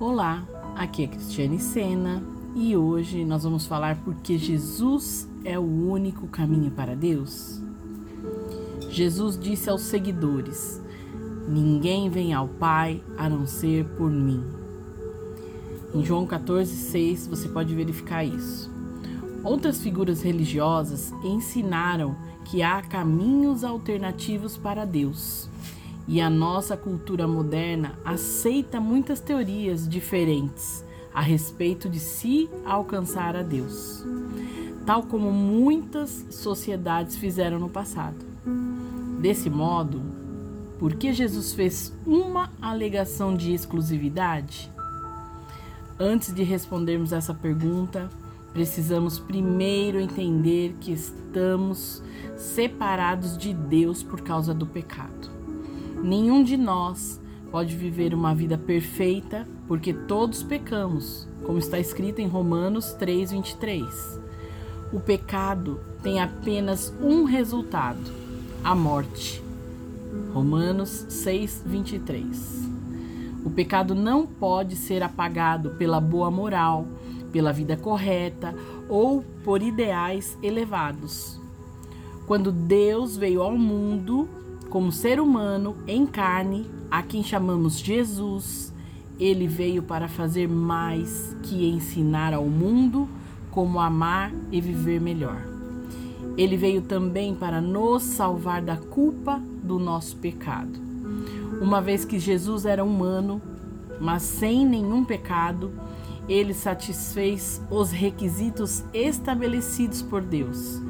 Olá, aqui é Cristiane Sena e hoje nós vamos falar porque Jesus é o único caminho para Deus. Jesus disse aos seguidores: Ninguém vem ao Pai a não ser por mim. Em João 14,6 você pode verificar isso. Outras figuras religiosas ensinaram que há caminhos alternativos para Deus. E a nossa cultura moderna aceita muitas teorias diferentes a respeito de se alcançar a Deus, tal como muitas sociedades fizeram no passado. Desse modo, por que Jesus fez uma alegação de exclusividade? Antes de respondermos essa pergunta, precisamos primeiro entender que estamos separados de Deus por causa do pecado. Nenhum de nós pode viver uma vida perfeita, porque todos pecamos, como está escrito em Romanos 3:23. O pecado tem apenas um resultado: a morte. Romanos 6:23. O pecado não pode ser apagado pela boa moral, pela vida correta ou por ideais elevados. Quando Deus veio ao mundo, como ser humano em carne, a quem chamamos Jesus, ele veio para fazer mais que ensinar ao mundo como amar e viver melhor. Ele veio também para nos salvar da culpa do nosso pecado. Uma vez que Jesus era humano, mas sem nenhum pecado, ele satisfez os requisitos estabelecidos por Deus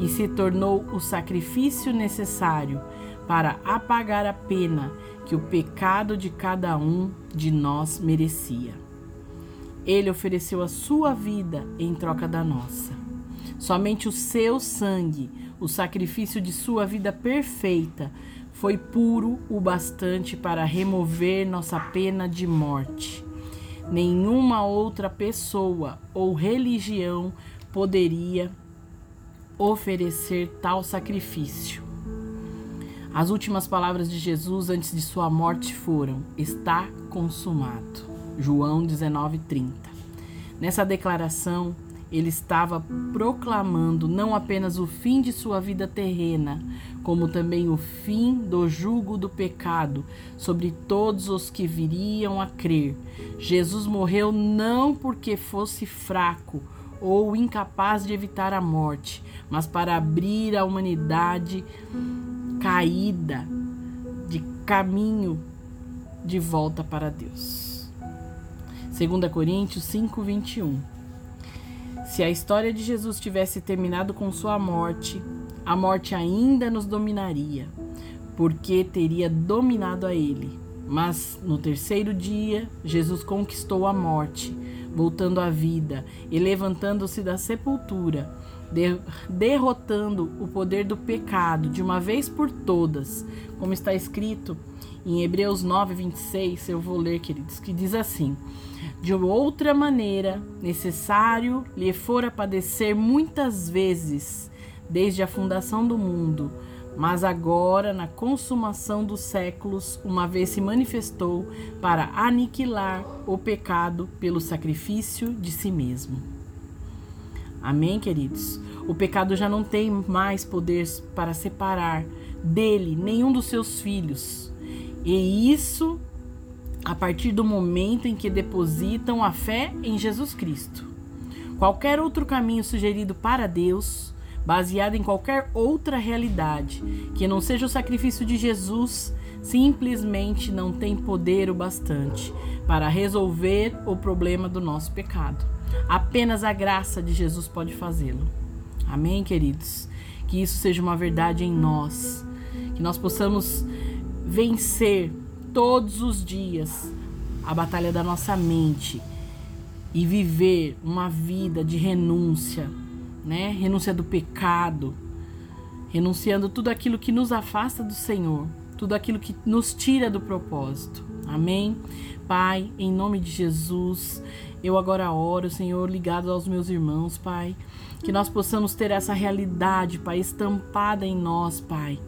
e se tornou o sacrifício necessário para apagar a pena que o pecado de cada um de nós merecia. Ele ofereceu a sua vida em troca da nossa. Somente o seu sangue, o sacrifício de sua vida perfeita, foi puro o bastante para remover nossa pena de morte. Nenhuma outra pessoa ou religião poderia oferecer tal sacrifício. As últimas palavras de Jesus antes de sua morte foram: Está consumado. João 19:30. Nessa declaração, ele estava proclamando não apenas o fim de sua vida terrena, como também o fim do jugo do pecado sobre todos os que viriam a crer. Jesus morreu não porque fosse fraco ou incapaz de evitar a morte, mas para abrir a humanidade caída de caminho de volta para Deus. 2 Coríntios 5, 21. Se a história de Jesus tivesse terminado com sua morte, a morte ainda nos dominaria, porque teria dominado a ele. Mas no terceiro dia, Jesus conquistou a morte, voltando à vida e levantando-se da sepultura derrotando o poder do pecado de uma vez por todas, como está escrito em Hebreus 9, 26, eu vou ler, queridos, que diz assim: De outra maneira, necessário lhe fora padecer muitas vezes, desde a fundação do mundo, mas agora, na consumação dos séculos, uma vez se manifestou para aniquilar o pecado pelo sacrifício de si mesmo. Amém, queridos? O pecado já não tem mais poder para separar dele nenhum dos seus filhos. E isso a partir do momento em que depositam a fé em Jesus Cristo. Qualquer outro caminho sugerido para Deus, baseado em qualquer outra realidade que não seja o sacrifício de Jesus, simplesmente não tem poder o bastante para resolver o problema do nosso pecado. Apenas a graça de Jesus pode fazê-lo. Amém, queridos? Que isso seja uma verdade em nós. Que nós possamos vencer todos os dias a batalha da nossa mente e viver uma vida de renúncia, né? Renúncia do pecado, renunciando tudo aquilo que nos afasta do Senhor, tudo aquilo que nos tira do propósito. Amém? Pai, em nome de Jesus, eu agora oro, Senhor, ligado aos meus irmãos, Pai. Que nós possamos ter essa realidade, Pai, estampada em nós, Pai.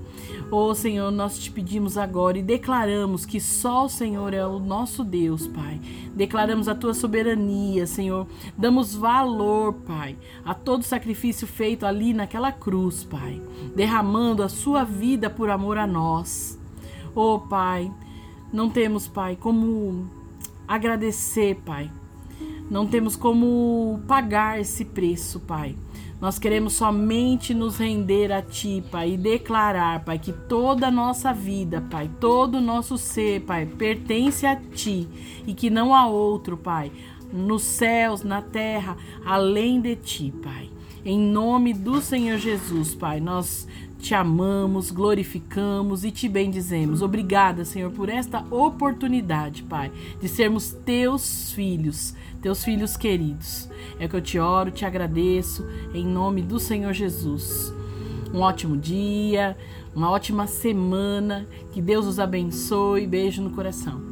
Oh Senhor, nós te pedimos agora e declaramos que só o Senhor é o nosso Deus, Pai. Declaramos a tua soberania, Senhor. Damos valor, Pai, a todo sacrifício feito ali naquela cruz, Pai, derramando a sua vida por amor a nós. Oh Pai, não temos, Pai, como agradecer, Pai. Não temos como pagar esse preço, Pai. Nós queremos somente nos render a Ti, Pai, e declarar, Pai, que toda a nossa vida, Pai, todo o nosso ser, Pai, pertence a Ti e que não há outro, Pai, nos céus, na terra, além de Ti, Pai. Em nome do Senhor Jesus, Pai, nós te amamos, glorificamos e te bendizemos. Obrigada, Senhor, por esta oportunidade, Pai, de sermos teus filhos, teus filhos queridos. É que eu te oro, te agradeço, em nome do Senhor Jesus. Um ótimo dia, uma ótima semana, que Deus os abençoe. Beijo no coração.